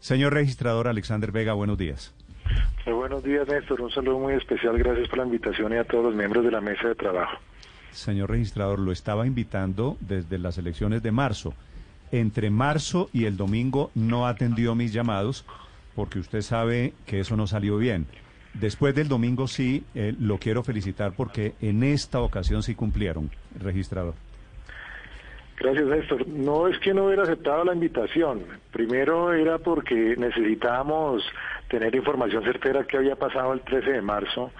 Señor registrador Alexander Vega, buenos días. Muy buenos días, Néstor. Un saludo muy especial. Gracias por la invitación y a todos los miembros de la mesa de trabajo. Señor registrador, lo estaba invitando desde las elecciones de marzo. Entre marzo y el domingo no atendió mis llamados porque usted sabe que eso no salió bien. Después del domingo sí, eh, lo quiero felicitar porque en esta ocasión sí cumplieron, registrador. Gracias, Néstor. No es que no hubiera aceptado la invitación. Primero era porque necesitábamos tener información certera que había pasado el 13 de marzo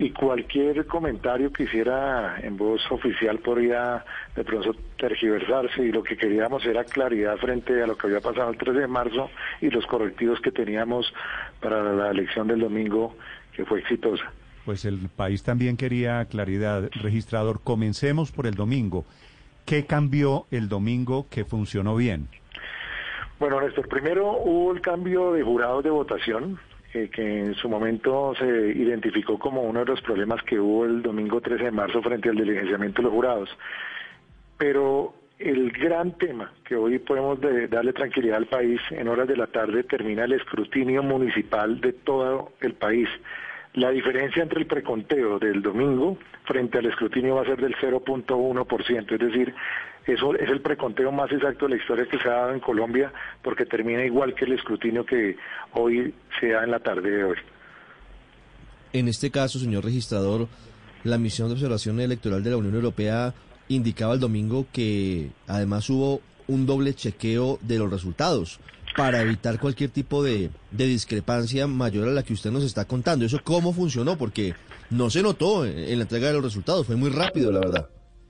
y cualquier comentario que hiciera en voz oficial podría de pronto tergiversarse y lo que queríamos era claridad frente a lo que había pasado el 13 de marzo y los correctivos que teníamos para la elección del domingo que fue exitosa. Pues el país también quería claridad. Registrador, comencemos por el domingo. ¿Qué cambió el domingo que funcionó bien? Bueno, Néstor, primero hubo el cambio de jurados de votación, eh, que en su momento se identificó como uno de los problemas que hubo el domingo 13 de marzo frente al diligenciamiento de los jurados. Pero el gran tema que hoy podemos darle tranquilidad al país, en horas de la tarde termina el escrutinio municipal de todo el país. La diferencia entre el preconteo del domingo frente al escrutinio va a ser del 0.1%, es decir, eso es el preconteo más exacto de la historia que se ha dado en Colombia porque termina igual que el escrutinio que hoy se da en la tarde de hoy. En este caso, señor registrador, la misión de observación electoral de la Unión Europea indicaba el domingo que además hubo un doble chequeo de los resultados para evitar cualquier tipo de, discrepancia mayor a la que usted nos está contando. ¿Eso cómo funcionó? Porque no se notó en, la entrega de los resultados, fue muy rápido, la verdad.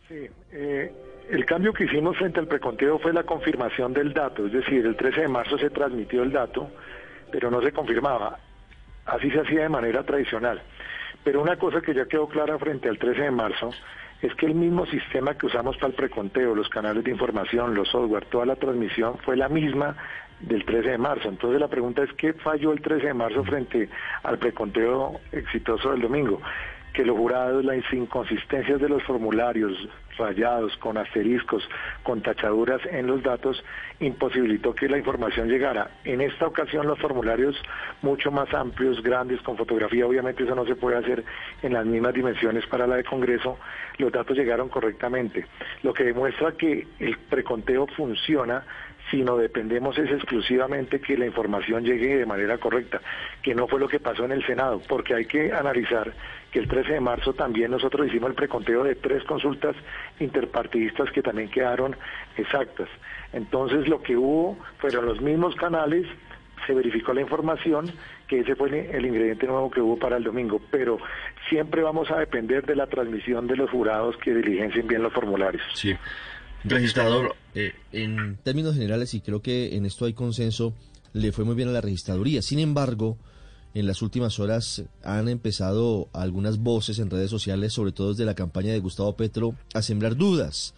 Sí, eh, el cambio que hicimos frente al preconteo fue la confirmación del dato, es decir, el 13 de marzo se transmitió el dato, pero no se confirmaba. Así se hacía de manera tradicional. Pero una cosa que ya quedó clara frente al 13 de marzo es que el mismo sistema que usamos para el preconteo, los canales de información, los software, toda la transmisión fue la misma del 13 de marzo. Entonces la pregunta es qué falló el 13 de marzo frente al preconteo exitoso del domingo que los jurados, las inconsistencias de los formularios rayados, con asteriscos, con tachaduras en los datos, imposibilitó que la información llegara. En esta ocasión los formularios mucho más amplios, grandes, con fotografía, obviamente eso no se puede hacer en las mismas dimensiones para la de Congreso, los datos llegaron correctamente, lo que demuestra que el preconteo funciona sino dependemos es exclusivamente que la información llegue de manera correcta, que no fue lo que pasó en el Senado, porque hay que analizar que el 13 de marzo también nosotros hicimos el preconteo de tres consultas interpartidistas que también quedaron exactas. Entonces lo que hubo fueron los mismos canales, se verificó la información, que ese fue el ingrediente nuevo que hubo para el domingo, pero siempre vamos a depender de la transmisión de los jurados que diligencien bien los formularios. Sí. Registrador, eh, en términos generales, y creo que en esto hay consenso, le fue muy bien a la registraduría. Sin embargo, en las últimas horas han empezado algunas voces en redes sociales, sobre todo desde la campaña de Gustavo Petro, a sembrar dudas.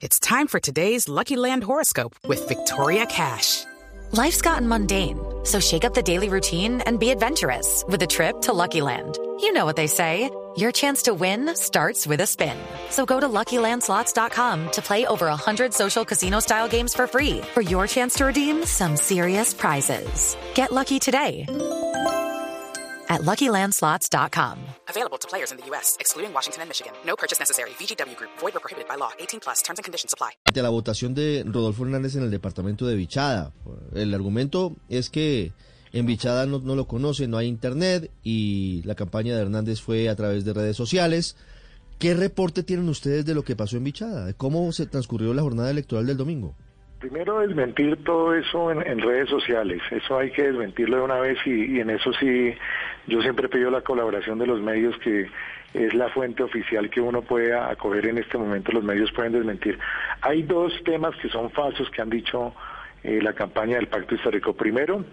It's time for today's Lucky Land horoscope with Victoria Cash. Life's gotten mundane, so shake up the daily routine and be adventurous with a trip to Lucky Land. You know what they say. Your chance to win starts with a spin. So go to LuckyLandSlots.com to play over 100 social casino-style games for free for your chance to redeem some serious prizes. Get lucky today at LuckyLandSlots.com. Available to players in the U.S., excluding Washington and Michigan. No purchase necessary. VGW Group. Void or prohibited by law. 18 plus. Terms and conditions apply. Ante la votación de Rodolfo Hernández en el departamento de Vichada, el argumento es que en Bichada no, lo conoce, no hay internet y la campaña de Hernández fue a través de redes sociales. ¿Qué reporte tienen ustedes de lo que pasó en Bichada? ¿Cómo se transcurrió la jornada electoral del domingo? Primero desmentir todo eso en, redes sociales, eso hay que desmentirlo de una vez y, en eso sí yo siempre pido la colaboración de los medios que es la fuente oficial que uno puede acoger en este momento, los medios pueden desmentir. Hay dos temas que son falsos que han dicho eh, la campaña del Pacto Histórico. Primero,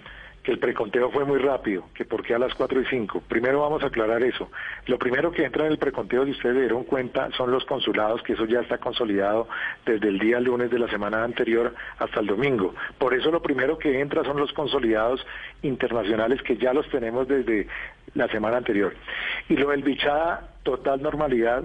que el preconteo fue muy rápido, que por qué a las 4 y 5. Primero vamos a aclarar eso. Lo primero que entra en el preconteo, si ustedes dieron cuenta, son los consulados, que eso ya está consolidado desde el día lunes de la semana anterior hasta el domingo. Por eso lo primero que entra son los consolidados internacionales que ya los tenemos desde la semana anterior. Y lo del bichada, total normalidad.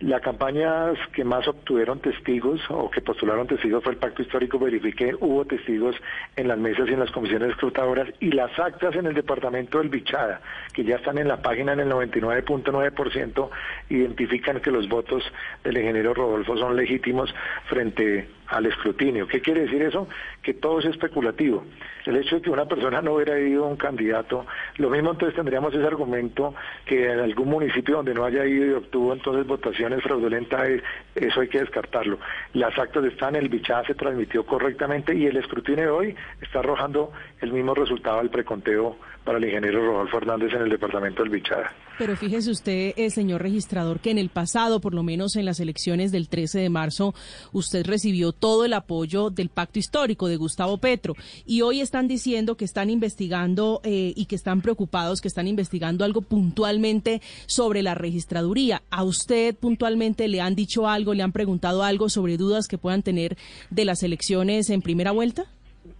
La campaña que más obtuvieron testigos o que postularon testigos fue el Pacto Histórico Verifique. Hubo testigos en las mesas y en las comisiones escrutadoras y las actas en el departamento del Bichada, que ya están en la página en el 99.9%, identifican que los votos del ingeniero Rodolfo son legítimos frente al escrutinio. ¿Qué quiere decir eso? Que todo es especulativo. El hecho de que una persona no hubiera ido a un candidato, lo mismo entonces tendríamos ese argumento que en algún municipio donde no haya ido y obtuvo entonces votaciones fraudulentas, eh, eso hay que descartarlo. Las actas están, el bichada se transmitió correctamente y el escrutinio de hoy está arrojando el mismo resultado al preconteo para el ingeniero Rodolfo Hernández en el departamento del Bichada. Pero fíjese usted, eh, señor registrador, que en el pasado, por lo menos en las elecciones del 13 de marzo, usted recibió todo el apoyo del pacto histórico de Gustavo Petro. Y hoy están diciendo que están investigando eh, y que están preocupados, que están investigando algo puntualmente sobre la registraduría. ¿A usted puntualmente le han dicho algo, le han preguntado algo sobre dudas que puedan tener de las elecciones en primera vuelta?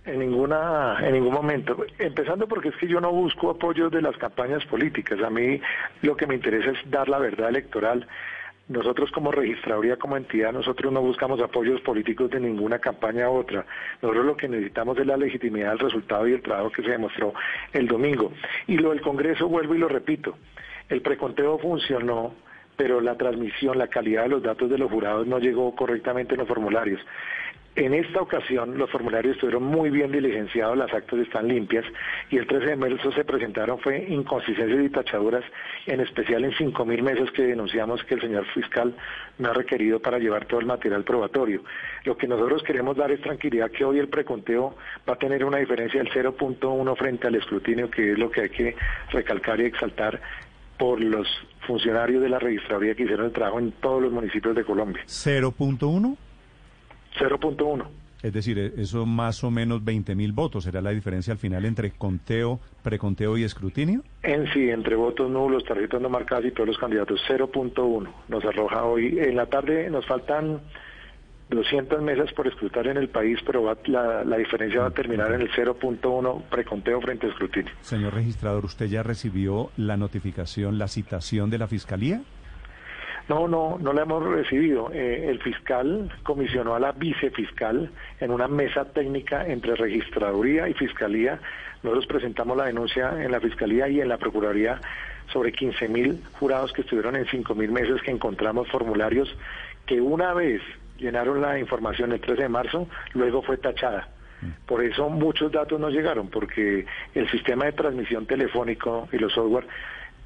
En ninguna, en ningún momento. Empezando porque es que yo no busco apoyos de las campañas políticas. A mí lo que me interesa es dar la verdad electoral. Nosotros como registraduría, como entidad, nosotros no buscamos apoyos políticos de ninguna campaña u otra. Nosotros lo que necesitamos es la legitimidad del resultado y el trabajo que se demostró el domingo. Y lo del Congreso, vuelvo y lo repito, el preconteo funcionó, pero la transmisión, la calidad de los datos de los jurados no llegó correctamente en los formularios. En esta ocasión los formularios estuvieron muy bien diligenciados, las actas están limpias y el 13 de marzo se presentaron fue inconsistencias y tachaduras, en especial en 5.000 meses que denunciamos que el señor fiscal no ha requerido para llevar todo el material probatorio. Lo que nosotros queremos dar es tranquilidad que hoy el preconteo va a tener una diferencia del 0.1 frente al escrutinio, que es lo que hay que recalcar y exaltar por los funcionarios de la registraduría que hicieron el trabajo en todos los municipios de Colombia. ¿0.1? 0.1. Es decir, e, eso más o menos 20 mil votos. ¿Será la diferencia al final entre conteo, preconteo y escrutinio? En sí, entre votos nulos, tarjetas no marcadas y todos los candidatos, 0.1 nos arroja hoy. En la tarde nos faltan 200 mesas por escrutar en el país, pero va- la, la diferencia va a terminar en el 0.1 preconteo frente a escrutinio. Señor registrador, ¿usted ya recibió la notificación, la citación de la Fiscalía? No, no, no la hemos recibido. Eh, el fiscal comisionó a la vicefiscal en una mesa técnica entre registraduría y fiscalía. Nosotros presentamos la denuncia en la fiscalía y en la procuraduría sobre 15 mil jurados que estuvieron en 5 mil meses que encontramos formularios que una vez llenaron la información el 13 de marzo, luego fue tachada. Por eso muchos datos no llegaron, porque el sistema de transmisión telefónico y los software,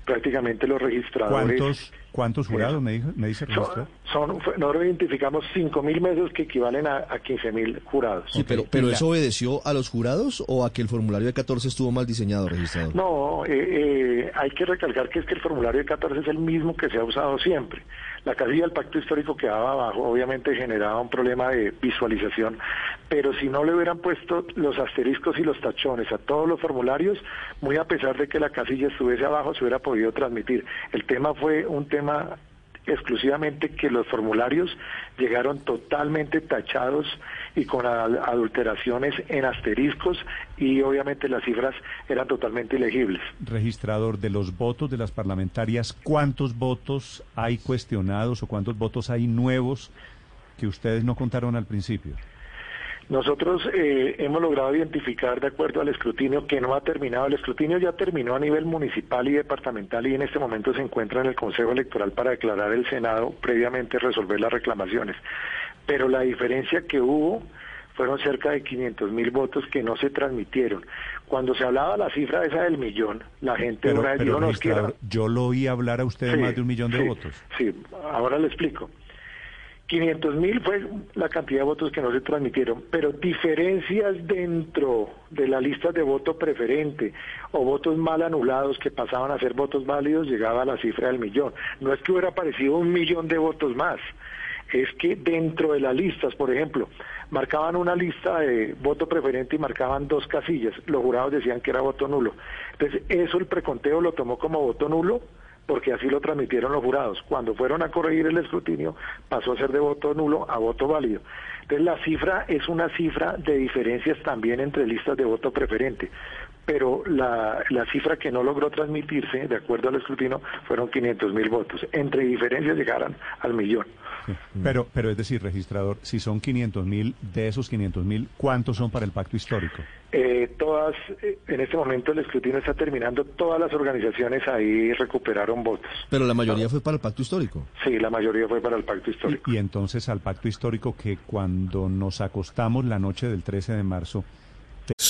prácticamente los registradores... ¿Cuántos, cuántos jurados me, dijo- me dice el Son, son- nosotros identificamos 5.000 meses que equivalen a, a 15.000 jurados. Sí, pero, pero ¿eso obedeció a los jurados o a que el formulario de 14 estuvo mal diseñado, registrador? No, eh, eh, hay que recalcar que es que el formulario de 14 es el mismo que se ha usado siempre. La casilla del pacto histórico quedaba abajo, obviamente generaba un problema de visualización, pero si no le hubieran puesto los asteriscos y los tachones a todos los formularios, muy a pesar de que la casilla estuviese abajo, se hubiera podido transmitir. El tema fue un tema exclusivamente que los formularios llegaron totalmente tachados y con adulteraciones en asteriscos y obviamente las cifras eran totalmente ilegibles. Registrador de los votos de las parlamentarias, ¿cuántos votos hay cuestionados o cuántos votos hay nuevos que ustedes no contaron al principio? Nosotros eh, hemos logrado identificar, de acuerdo al escrutinio, que no ha terminado. El escrutinio ya terminó a nivel municipal y departamental y en este momento se encuentra en el Consejo Electoral para declarar el Senado, previamente resolver las reclamaciones. Pero la diferencia que hubo fueron cerca de 500 mil votos que no se transmitieron. Cuando se hablaba la cifra esa del millón, la gente Pero, una vez pero, dijo, no, yo lo oí hablar a usted de Sí, más de un millón de sí, votos. Sí, ahora le explico. 500 mil fue la cantidad de votos que no se transmitieron, pero diferencias dentro de la lista de voto preferente o votos mal anulados que pasaban a ser votos válidos llegaba a la cifra del millón. No es que hubiera aparecido un millón de votos más, es que dentro de las listas, por ejemplo, marcaban una lista de voto preferente y marcaban dos casillas, los jurados decían que era voto nulo. Entonces eso el preconteo lo tomó como voto nulo porque así lo transmitieron los jurados. Cuando fueron a corregir el escrutinio, pasó a ser de voto nulo a voto válido. Entonces la cifra es una cifra de diferencias también entre listas de voto preferente, pero la, la cifra que no logró transmitirse, de acuerdo al escrutinio, fueron 500 mil votos. Entre diferencias llegaron al millón. Pero, pero es decir, registrador, si son 500 mil, de esos 500 mil, ¿cuántos son para el pacto histórico? Eh, todas, eh, en este momento el escrutinio está terminando, todas las organizaciones ahí recuperaron votos. Pero la mayoría fue para el pacto histórico. Sí, la mayoría fue para el pacto histórico. Y, y entonces al pacto histórico que cuando nos acostamos la noche del 13 de marzo,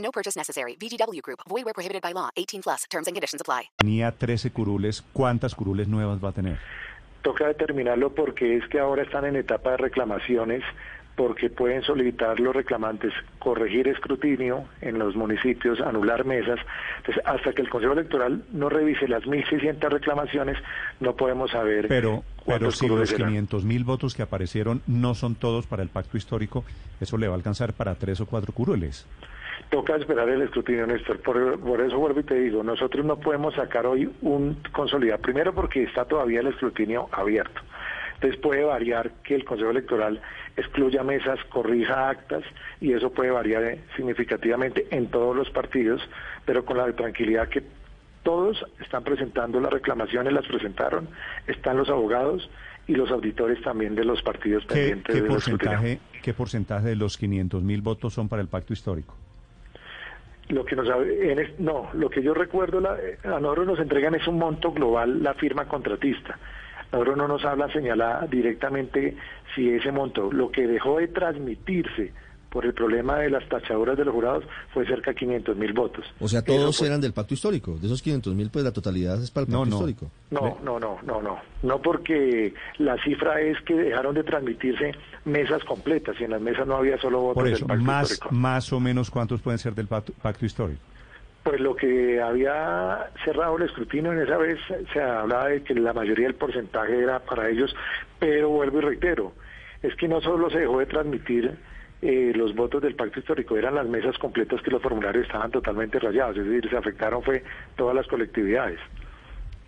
No purchase necessary. VGW Group. Void where prohibited by law. 18 plus. Terms and conditions apply. tenía 13 curules, ¿cuántas curules nuevas va a tener? Toca determinarlo porque es que ahora están en etapa de reclamaciones, porque pueden solicitar los reclamantes corregir escrutinio en los municipios, anular mesas. Entonces, hasta que el Consejo Electoral no revise las 1.600 reclamaciones, no podemos saber Pero, pero cuántos si los serán. 500 mil votos que aparecieron no son todos para el pacto histórico, eso le va a alcanzar para tres o cuatro curules. Toca esperar el escrutinio, Néstor. Por, por eso vuelvo y te digo, nosotros no podemos sacar hoy un consolidado. Primero porque está todavía el escrutinio abierto. Entonces puede variar que el Consejo Electoral excluya mesas, corrija actas y eso puede variar eh, significativamente en todos los partidos, pero con la tranquilidad que todos están presentando las reclamaciones, las presentaron, están los abogados y los auditores también de los partidos ¿Qué, pendientes qué escrutinio. porcentaje, ¿Qué porcentaje de los 500 mil votos son para el pacto histórico? Lo que nos en no, lo que yo recuerdo, la- a nosotros nos entregan es un monto global la firma contratista. A nosotros no nos habla señalada directamente si ese monto, lo que dejó de transmitirse por el problema de las tachaduras de los jurados fue cerca de 500 mil votos. O sea, todos fue- eran del pacto histórico. De esos 500 mil, pues la totalidad es para el No, pacto no. histórico. No, no, no, no, no. No porque la cifra es que dejaron de transmitirse mesas completas y en las mesas no había solo votos Por del eso, pacto más, histórico. más o menos cuántos pueden ser del pacto, pacto histórico. Pues lo que había cerrado el escrutinio en esa vez se hablaba de que la mayoría del porcentaje era para ellos, pero vuelvo y reitero, es que no solo se dejó de transmitir eh, los votos del pacto histórico, eran las mesas completas que los formularios estaban totalmente rayados, es decir, se afectaron fue todas las colectividades.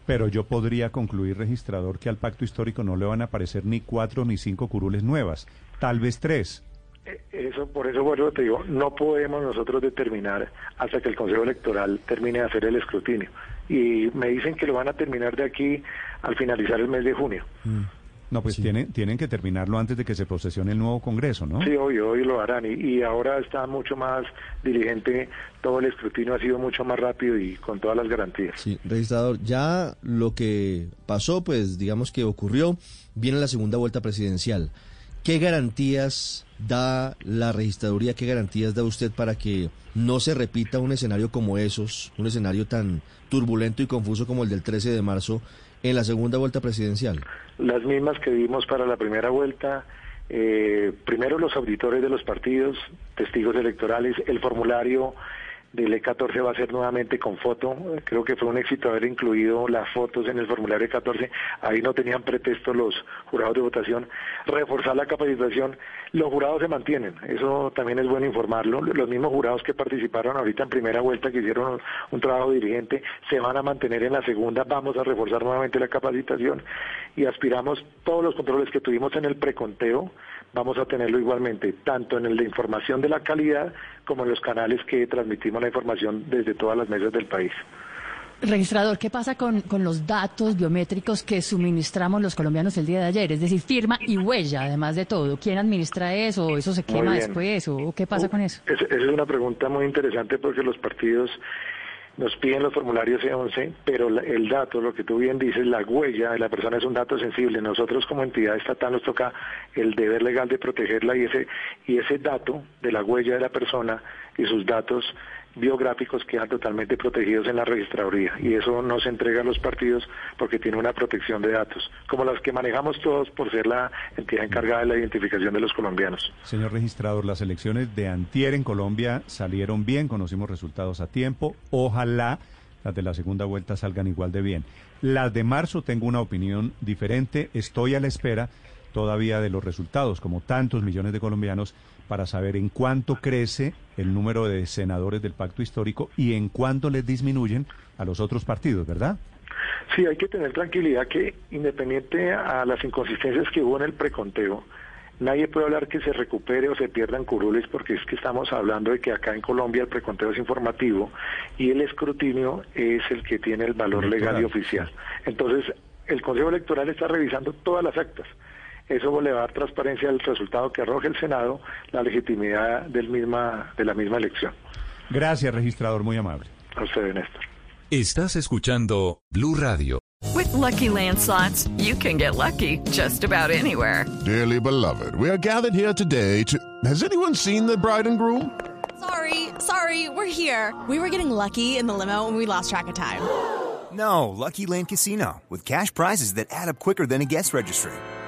Pero yo podría concluir, registrador, que al pacto histórico no le van a aparecer ni cuatro ni cinco curules nuevas, tal vez tres. Eh, Eso, por eso vuelvo te digo, no podemos nosotros determinar hasta que el Consejo Electoral termine de hacer el escrutinio. Y me dicen que lo van a terminar de aquí al finalizar el mes de junio. No, pues tienen, tienen que terminarlo antes de que se posesione el nuevo Congreso, ¿no? Sí, hoy, hoy lo harán. Y, y ahora está mucho más diligente, todo el escrutinio ha sido mucho más rápido y con todas las garantías. Sí, registrador, ya lo que pasó, pues digamos que ocurrió, viene la segunda vuelta presidencial. ¿Qué garantías da la registraduría, qué garantías da usted para que no se repita un escenario como esos, un escenario tan turbulento y confuso como el del 13 de marzo en la segunda vuelta presidencial? Las mismas que vimos para la primera vuelta. eh, primero los auditores de los partidos, testigos electorales, el formulario del E14 va a ser nuevamente con foto. Creo que fue un éxito haber incluido las fotos en el formulario E14. Ahí no tenían pretexto los jurados de votación. Reforzar la capacitación. Los jurados se mantienen. Eso también es bueno informarlo. Los mismos jurados que participaron ahorita en primera vuelta, que hicieron un, trabajo dirigente, se van a mantener en la segunda. Vamos a reforzar nuevamente la capacitación y aspiramos todos los controles que tuvimos en el preconteo. Vamos a tenerlo igualmente, tanto en el de información de la calidad como en los canales que transmitimos la información desde todas las mesas del país. Registrador, ¿qué pasa con, con los datos biométricos que suministramos los colombianos el día de ayer? Es decir, firma y huella, además de todo. ¿Quién administra eso? ¿Eso se quema después? ¿O qué pasa con eso? Es- Esa es una pregunta muy interesante porque los partidos nos piden los formularios E11, pero el dato, lo que tú bien dices, la huella de la persona es un dato sensible. Nosotros como entidad estatal nos toca el deber legal de protegerla y ese y ese dato de la huella de la persona y sus datos biográficos quedan totalmente protegidos en la registraduría y eso no se entrega a los partidos porque tiene una protección de datos, como las que manejamos todos por ser la entidad encargada de la identificación de los colombianos. Señor registrador, las elecciones de Antier en Colombia salieron bien, conocimos resultados a tiempo. Ojalá las de la segunda vuelta salgan igual de bien. Las de marzo tengo una opinión diferente. Estoy a la espera todavía de los resultados, como tantos millones de colombianos, para saber en cuánto crece el número de senadores del pacto histórico y en cuánto les disminuyen a los otros partidos, ¿verdad? Sí, hay que tener tranquilidad que independiente a las inconsistencias que hubo en el preconteo, nadie puede hablar que se recupere o se pierdan curules porque es que estamos hablando de que acá en Colombia el preconteo es informativo y el escrutinio es el que tiene el valor legal y oficial. Entonces, el Consejo Electoral está revisando todas las actas. Eso le va a dar transparencia al resultado que arroje el Senado, la legitimidad del misma, de la misma elección. Gracias, registrador, muy amable. A usted, Néstor. Estás escuchando Blue Radio. With Lucky Land slots, you can get lucky just about anywhere. Dearly beloved, we are gathered here today to. Has anyone seen the bride and groom? Sorry, sorry, we're here. We were getting lucky in the limo and we lost track of time. No, Lucky Land Casino, with cash prizes that add up quicker than a guest registry.